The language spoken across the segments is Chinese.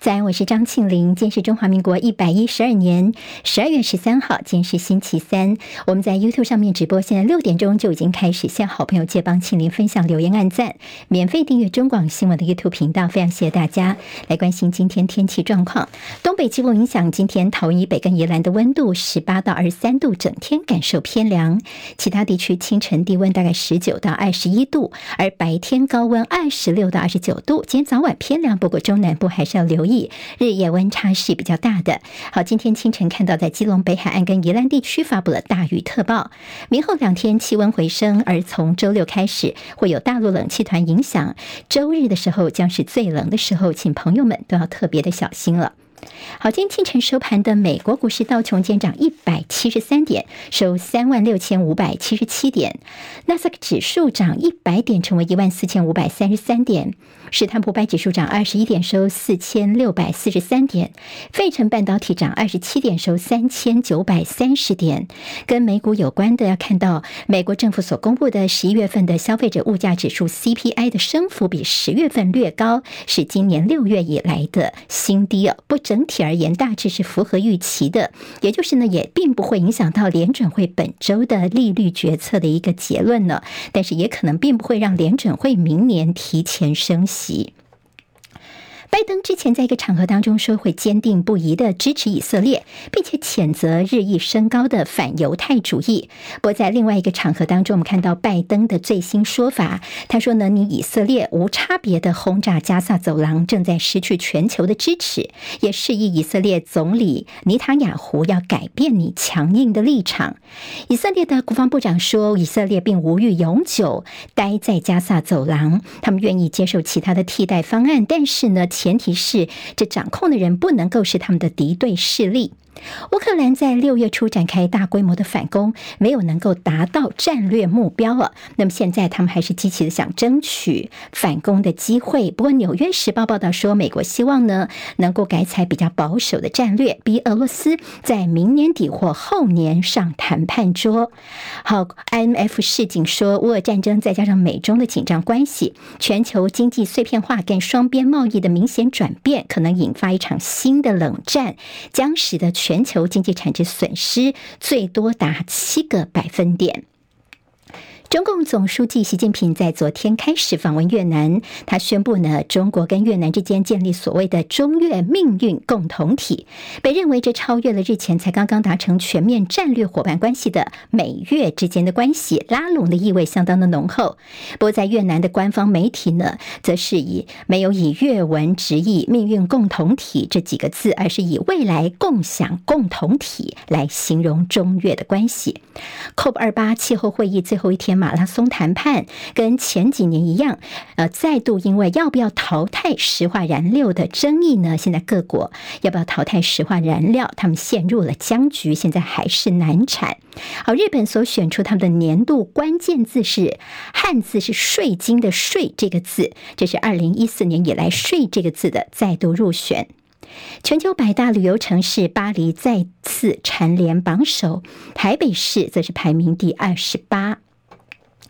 早安，我是张庆玲。今天是中华民国一百一十二年十二月十三号，今天是星期三。我们在 YouTube 上面直播，现在六点钟就已经开始。向好朋友借帮庆玲分享、留言、按赞，免费订阅中广新闻的 YouTube 频道。非常谢谢大家来关心今天天气状况。东北季风影响，今天桃园以北跟宜兰的温度十八到二十三度，整天感受偏凉。其他地区清晨低温大概十九到二十一度，而白天高温二十六到二十九度。今天早晚偏凉，不过中南部还是要留意。日夜温差是比较大的。好，今天清晨看到在基隆北海岸跟宜兰地区发布了大雨特报。明后两天气温回升，而从周六开始会有大陆冷气团影响，周日的时候将是最冷的时候，请朋友们都要特别的小心了。好，今天清晨收盘的美国股市道琼见涨一百七十三点，收三万六千五百七十七点；纳斯达克指数涨一百点，成为一万四千五百三十三点；史坦普百指数涨二十一点，收四千六百四十三点；费城半导体涨二十七点，收三千九百三十点。跟美股有关的，要看到美国政府所公布的十一月份的消费者物价指数 CPI 的升幅比十月份略高，是今年六月以来的新低哦，不。整体而言，大致是符合预期的，也就是呢，也并不会影响到联准会本周的利率决策的一个结论呢。但是，也可能并不会让联准会明年提前升息。拜登之前在一个场合当中说会坚定不移的支持以色列，并且谴责日益升高的反犹太主义。不过在另外一个场合当中，我们看到拜登的最新说法，他说呢，你以色列无差别的轰炸加萨走廊，正在失去全球的支持，也示意以色列总理尼塔雅胡要改变你强硬的立场。以色列的国防部长说，以色列并无欲永久待在加萨走廊，他们愿意接受其他的替代方案，但是呢，前提是，这掌控的人不能够是他们的敌对势力。乌克兰在六月初展开大规模的反攻，没有能够达到战略目标了。那么现在他们还是积极的想争取反攻的机会。不过《纽约时报》报道说，美国希望呢能够改采比较保守的战略，逼俄罗斯在明年底或后年上谈判桌。好，IMF 示警说，乌俄战争再加上美中的紧张关系，全球经济碎片化跟双边贸易的明显转变，可能引发一场新的冷战，将使得全全球经济产值损失最多达七个百分点。中共总书记习近平在昨天开始访问越南，他宣布呢，中国跟越南之间建立所谓的中越命运共同体，被认为这超越了日前才刚刚达成全面战略伙伴关系的美越之间的关系，拉拢的意味相当的浓厚。不过，在越南的官方媒体呢，则是以没有以越文直译“命运共同体”这几个字，而是以未来共享共同体来形容中越的关系。COP 二八气候会议最后一天。马拉松谈判跟前几年一样，呃，再度因为要不要淘汰石化燃料的争议呢，现在各国要不要淘汰石化燃料，他们陷入了僵局，现在还是难产。好，日本所选出他们的年度关键字是汉字是“税金”的“税”这个字，这是二零一四年以来“税”这个字的再度入选。全球百大旅游城市，巴黎再次蝉联榜首，台北市则是排名第二十八。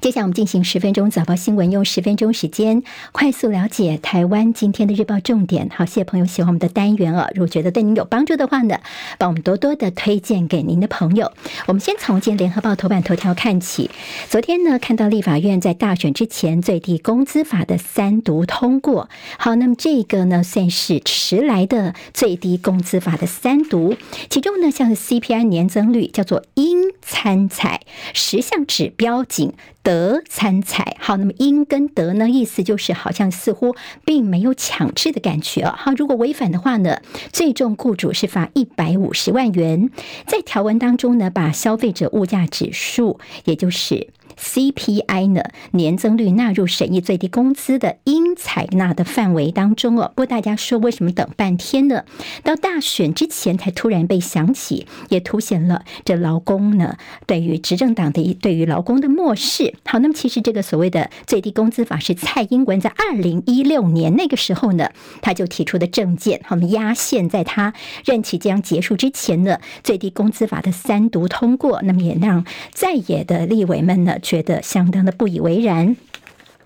接下来我们进行十分钟早报新闻，用十分钟时间快速了解台湾今天的日报重点。好，谢谢朋友喜欢我们的单元哦。如果觉得对您有帮助的话呢，帮我们多多的推荐给您的朋友。我们先从今天联合报头版头条看起。昨天呢，看到立法院在大选之前最低工资法的三读通过。好，那么这个呢，算是迟来的最低工资法的三读。其中呢，像是 CPI 年增率叫做应参采十项指标仅。德参采，好，那么因跟德呢，意思就是好像似乎并没有强制的感觉啊。好，如果违反的话呢，最重雇主是罚一百五十万元。在条文当中呢，把消费者物价指数，也就是。CPI 呢，年增率纳入审议最低工资的应采纳的范围当中哦。不过大家说为什么等半天呢？到大选之前才突然被想起，也凸显了这劳工呢对于执政党的一对于劳工的漠视。好，那么其实这个所谓的最低工资法是蔡英文在二零一六年那个时候呢，他就提出的政见，我们压线在他任期将结束之前呢，最低工资法的三读通过，那么也让在野的立委们呢。觉得相当的不以为然。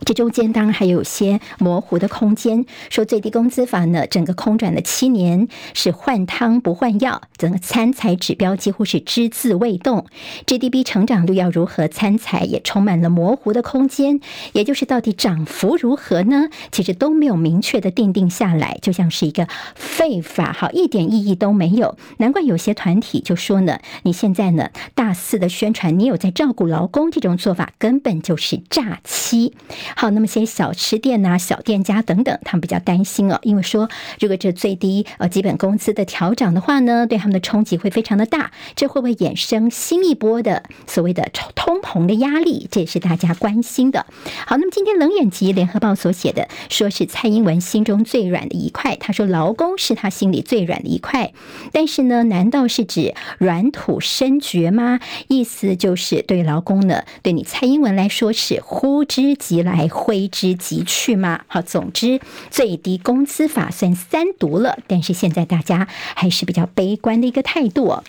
这中间当然还有些模糊的空间，说最低工资法呢，整个空转了七年，是换汤不换药，整个参采指标几乎是只字未动，GDP 成长率要如何参采，也充满了模糊的空间，也就是到底涨幅如何呢？其实都没有明确的定定下来，就像是一个废法，好，一点意义都没有。难怪有些团体就说呢，你现在呢大肆的宣传你有在照顾劳工，这种做法根本就是诈欺。好，那么些小吃店呐、小店家等等，他们比较担心哦，因为说如果这最低呃基本工资的调整的话呢，对他们的冲击会非常的大，这会不会衍生新一波的所谓的通膨的压力？这也是大家关心的。好，那么今天冷眼集联合报所写的，说是蔡英文心中最软的一块，他说劳工是他心里最软的一块，但是呢，难道是指软土深掘吗？意思就是对劳工呢，对你蔡英文来说是呼之即来。还挥之即去吗？好，总之最低工资法算三读了，但是现在大家还是比较悲观的一个态度。好，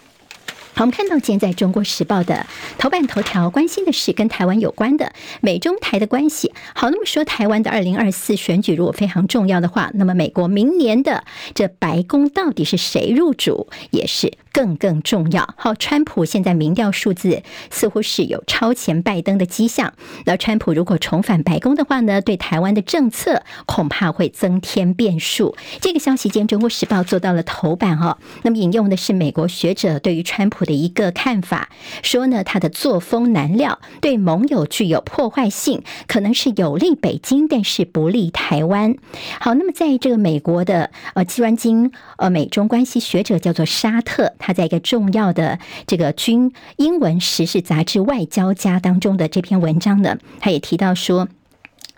我们看到现在《中国时报》的头版头条，关心的是跟台湾有关的美中台的关系。好，那么说台湾的二零二四选举如果非常重要的话，那么美国明年的这白宫到底是谁入主，也是。更更重要，好，川普现在民调数字似乎是有超前拜登的迹象。那川普如果重返白宫的话呢，对台湾的政策恐怕会增添变数。这个消息间，《中国时报》做到了头版哦。那么引用的是美国学者对于川普的一个看法，说呢，他的作风难料，对盟友具有破坏性，可能是有利北京，但是不利台湾。好，那么在这个美国的呃，专精呃美中关系学者叫做沙特。他在一个重要的这个军英文时事杂志《外交家》当中的这篇文章呢，他也提到说。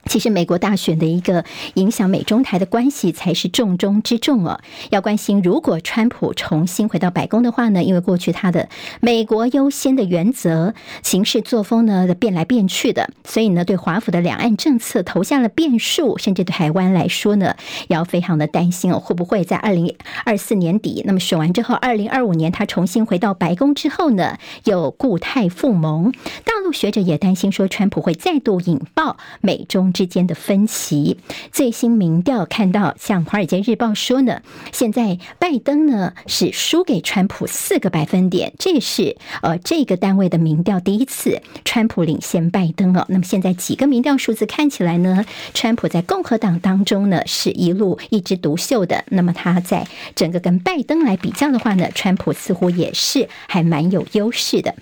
其实美国大选的一个影响美中台的关系才是重中之重哦。要关心，如果川普重新回到白宫的话呢，因为过去他的美国优先的原则、行事作风呢变来变去的，所以呢对华府的两岸政策投下了变数，甚至对台湾来说呢，要非常的担心哦，会不会在二零二四年底，那么选完之后，二零二五年他重新回到白宫之后呢，又故态复萌？大陆学者也担心说，川普会再度引爆美中。之间的分歧，最新民调看到，像《华尔街日报》说呢，现在拜登呢是输给川普四个百分点，这是呃这个单位的民调第一次川普领先拜登哦。那么现在几个民调数字看起来呢，川普在共和党当中呢是一路一枝独秀的。那么他在整个跟拜登来比较的话呢，川普似乎也是还蛮有优势的。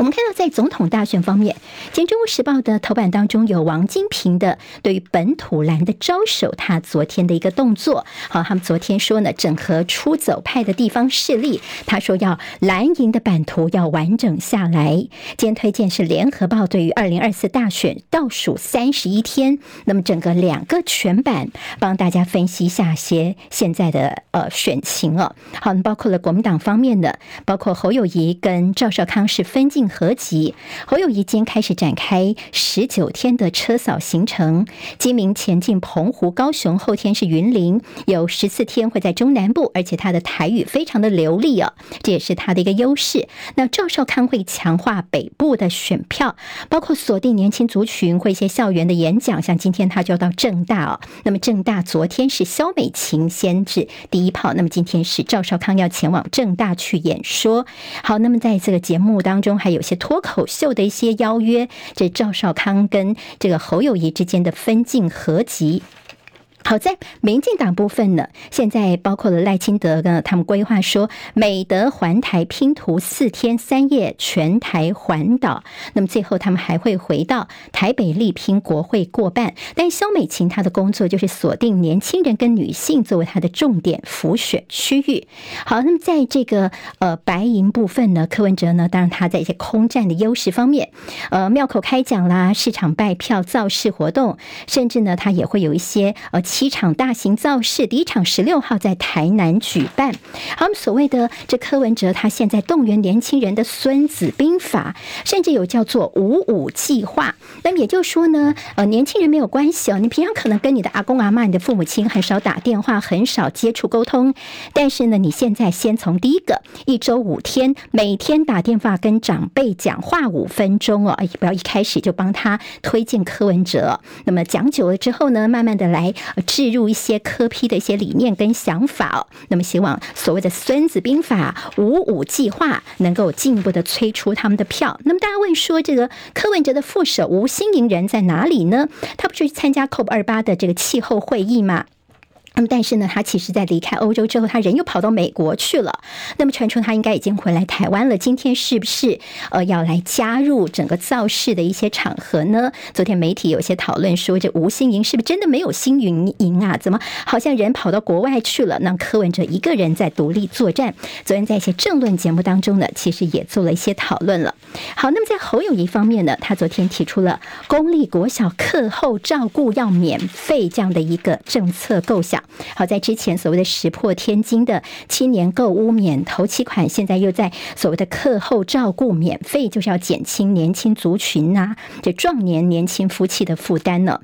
我们看到，在总统大选方面，今天《中国时报》的头版当中有王金平的对于本土蓝的招手，他昨天的一个动作。好，他们昨天说呢，整合出走派的地方势力，他说要蓝营的版图要完整下来。今天推荐是《联合报》对于二零二四大选倒数三十一天，那么整个两个全版帮大家分析一下些现在的呃选情哦。好，包括了国民党方面的，包括侯友谊跟赵少康是分进。合集，侯友谊今天开始展开十九天的车扫行程，今明前进澎湖、高雄，后天是云林，有十四天会在中南部，而且他的台语非常的流利哦，这也是他的一个优势。那赵少康会强化北部的选票，包括锁定年轻族群，会一些校园的演讲，像今天他就要到政大哦。那么政大昨天是萧美琴先至第一炮，那么今天是赵少康要前往政大去演说。好，那么在这个节目当中还有。些脱口秀的一些邀约，这赵少康跟这个侯友谊之间的分镜合集。好在民进党部分呢，现在包括了赖清德呢，他们规划说美德环台拼图四天三夜全台环岛，那么最后他们还会回到台北力拼国会过半。但萧美琴她的工作就是锁定年轻人跟女性作为她的重点浮选区域。好，那么在这个呃白银部分呢，柯文哲呢，当然他在一些空战的优势方面，呃庙口开讲啦，市场拜票造势活动，甚至呢他也会有一些呃。七场大型造势，第一场十六号在台南举办。好，我们所谓的这柯文哲，他现在动员年轻人的《孙子兵法》，甚至有叫做五五计划。那么也就是说呢，呃，年轻人没有关系哦，你平常可能跟你的阿公阿妈、你的父母亲很少打电话，很少接触沟通，但是呢，你现在先从第一个一周五天，每天打电话跟长辈讲话五分钟哦，不要一开始就帮他推荐柯文哲。那么讲久了之后呢，慢慢的来置入一些科批的一些理念跟想法哦。那么希望所谓的《孙子兵法》五五计划能够进一步的催出他们的票。那么大家问说，这个柯文哲的副手吴新盈人在哪里呢？他不是去参加 COP 二八的这个气候会议吗？那么，但是呢，他其实，在离开欧洲之后，他人又跑到美国去了。那么传出他应该已经回来台湾了。今天是不是呃要来加入整个造势的一些场合呢？昨天媒体有些讨论说，这吴新盈是不是真的没有新营营啊？怎么好像人跑到国外去了？那柯文哲一个人在独立作战。昨天在一些政论节目当中呢，其实也做了一些讨论了。好，那么在侯友宜方面呢，他昨天提出了公立国小课后照顾要免费这样的一个政策构想。好，在之前所谓的石破天惊的青年购物免头期款，现在又在所谓的课后照顾免费，就是要减轻年轻族群呐、啊，这壮年年轻夫妻的负担呢。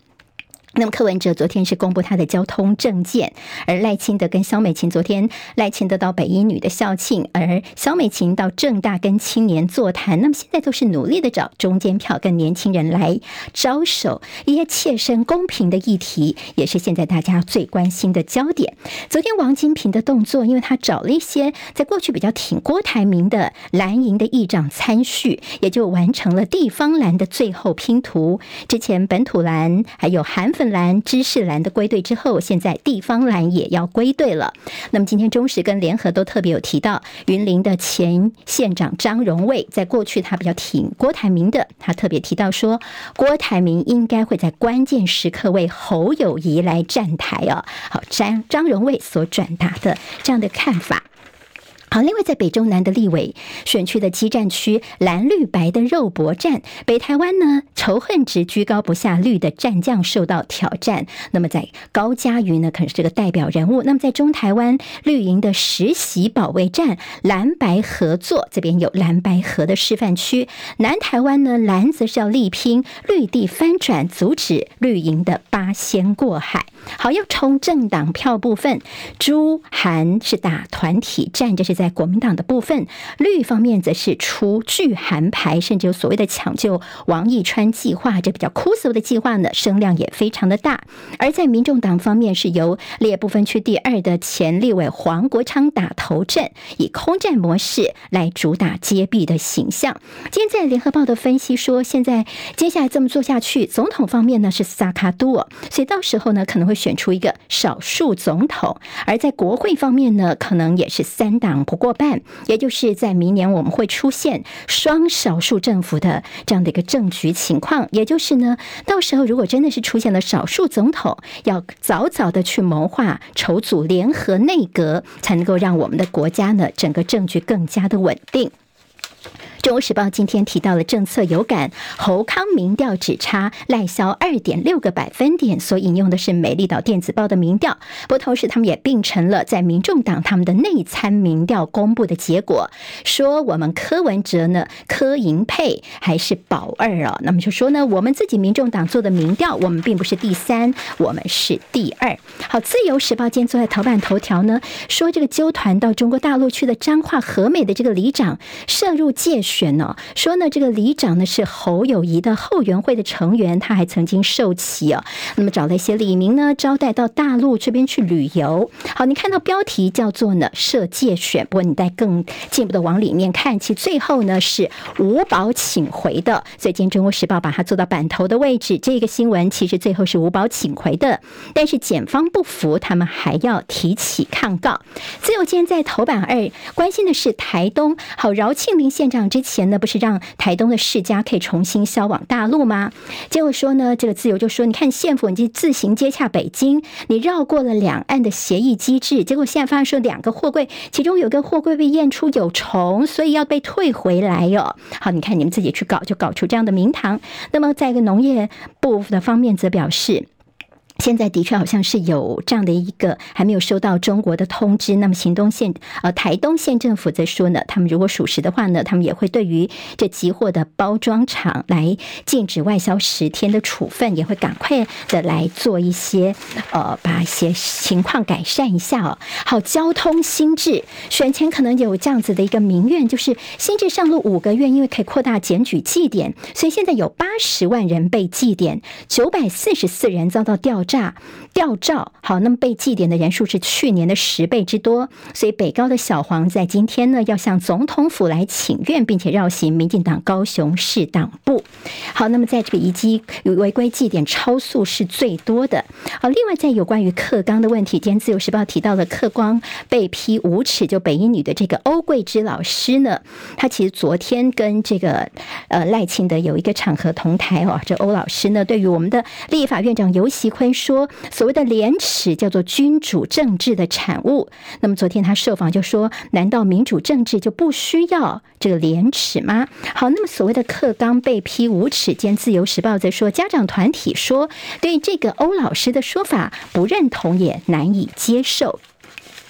那么柯文哲昨天是公布他的交通证件，而赖清德跟萧美琴昨天赖清德到北一女的校庆，而萧美琴到政大跟青年座谈。那么现在都是努力的找中间票跟年轻人来招手，一些切身公平的议题，也是现在大家最关心的焦点。昨天王金平的动作，因为他找了一些在过去比较挺郭台铭的蓝营的议长参叙，也就完成了地方蓝的最后拼图。之前本土蓝还有韩粉。蓝、知识蓝的归队之后，现在地方蓝也要归队了。那么今天中时跟联合都特别有提到，云林的前县长张荣卫，在过去他比较挺郭台铭的，他特别提到说，郭台铭应该会在关键时刻为侯友谊来站台哦。好，张张荣卫所转达的这样的看法。好，另外在北中南的立委选区的激战区，蓝绿白的肉搏战，北台湾呢仇恨值居高不下，绿的战将受到挑战。那么在高嘉瑜呢，可能是这个代表人物。那么在中台湾绿营的实习保卫战，蓝白合作，这边有蓝白合的示范区。南台湾呢，蓝则是要力拼绿地翻转，阻止绿营的八仙过海。好，要冲政党票部分，朱韩是打团体战，这是在国民党的部分；绿方面则是出拒韩牌，甚至有所谓的抢救王义川计划，这比较枯燥的计划呢，声量也非常的大。而在民众党方面，是由列部分区第二的前立委黄国昌打头阵，以空战模式来主打接臂的形象。今天在联合报的分析说，现在接下来这么做下去，总统方面呢是萨卡多，所以到时候呢可能会。选出一个少数总统，而在国会方面呢，可能也是三党过半，也就是在明年我们会出现双少数政府的这样的一个政局情况。也就是呢，到时候如果真的是出现了少数总统，要早早的去谋划筹组联合内阁，才能够让我们的国家呢整个政局更加的稳定。《中国时报》今天提到了政策有感，侯康民调只差赖萧二点六个百分点，所引用的是《美丽岛电子报》的民调。不同时，他们也并成了在民众党他们的内参民调公布的结果，说我们柯文哲呢，柯银配还是保二啊？那么就说呢，我们自己民众党做的民调，我们并不是第三，我们是第二。好，《自由时报》今天坐在头版头条呢，说这个纠团到中国大陆去的彰化和美的这个里长涉入介选。呢，说呢，这个里长呢是侯友谊的后援会的成员，他还曾经受洗哦。那么找了一些李明呢，招待到大陆这边去旅游。好，你看到标题叫做呢涉界选，不过你再更进一步的往里面看，其最后呢是吴宝请回的。所以今天《中国时报》把它做到版头的位置，这个新闻其实最后是吴宝请回的。但是检方不服，他们还要提起抗告。自由今天在头版二关心的是台东，好，饶庆林县长之前呢，不是让台东的世家可以重新销往大陆吗？结果说呢，这个自由就说，你看县府你自行接洽北京，你绕过了两岸的协议机制，结果现在发现说两个货柜，其中有个货柜被验出有虫，所以要被退回来哟。好，你看你们自己去搞，就搞出这样的名堂。那么在一个农业部的方面则表示。现在的确好像是有这样的一个还没有收到中国的通知。那么行东县呃台东县政府则说呢，他们如果属实的话呢，他们也会对于这集货的包装厂来禁止外销十天的处分，也会赶快的来做一些呃把一些情况改善一下哦。好，交通新制选前可能有这样子的一个民怨，就是新制上路五个月，因为可以扩大检举祭点，所以现在有八十万人被祭点，九百四十四人遭到调。诈吊照，好，那么被记点的人数是去年的十倍之多，所以北高的小黄在今天呢要向总统府来请愿，并且绕行民进党高雄市党部。好，那么在这个遗迹违规记点超速是最多的。好，另外在有关于课纲的问题，今天自由时报提到了课纲被批无耻，就北英女的这个欧桂芝老师呢，她其实昨天跟这个呃赖清德有一个场合同台哦，这欧老师呢对于我们的立法院长游锡坤。说所谓的廉耻叫做君主政治的产物。那么昨天他受访就说：“难道民主政治就不需要这个廉耻吗？”好，那么所谓的课纲被批无耻，兼自由时报在说，家长团体说对这个欧老师的说法不认同，也难以接受。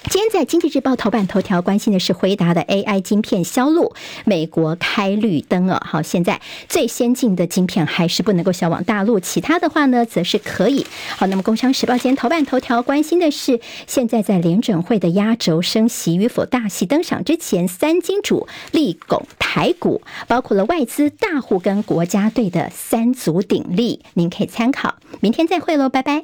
今天在《经济日报》头版头条关心的是辉达的 AI 晶片销路，美国开绿灯了。好，现在最先进的晶片还是不能够销往大陆，其他的话呢，则是可以。好，那么《工商时报》今天头版头条关心的是，现在在联准会的压轴升息与否大戏登场之前，三金主力拱台股，包括了外资大户跟国家队的三足鼎立，您可以参考。明天再会喽，拜拜。